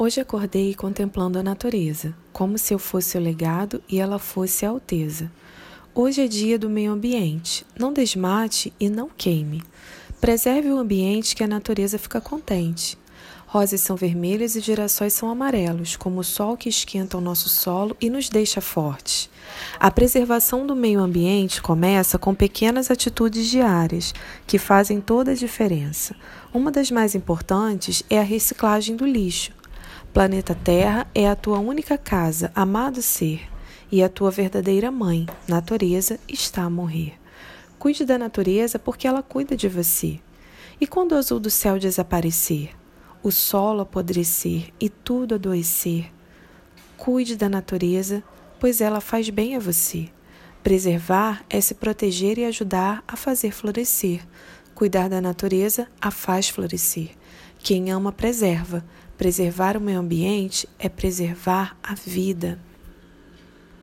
Hoje acordei contemplando a natureza, como se eu fosse o legado e ela fosse a alteza. Hoje é dia do meio ambiente. Não desmate e não queime. Preserve o ambiente que a natureza fica contente. Rosas são vermelhas e girassóis são amarelos, como o sol que esquenta o nosso solo e nos deixa fortes. A preservação do meio ambiente começa com pequenas atitudes diárias que fazem toda a diferença. Uma das mais importantes é a reciclagem do lixo. Planeta Terra é a tua única casa, amado ser, e a tua verdadeira mãe, natureza, está a morrer. Cuide da natureza porque ela cuida de você. E quando o azul do céu desaparecer? o solo apodrecer e tudo adoecer. Cuide da natureza, pois ela faz bem a você. Preservar é se proteger e ajudar a fazer florescer. Cuidar da natureza a faz florescer. Quem ama, preserva. Preservar o meio ambiente é preservar a vida.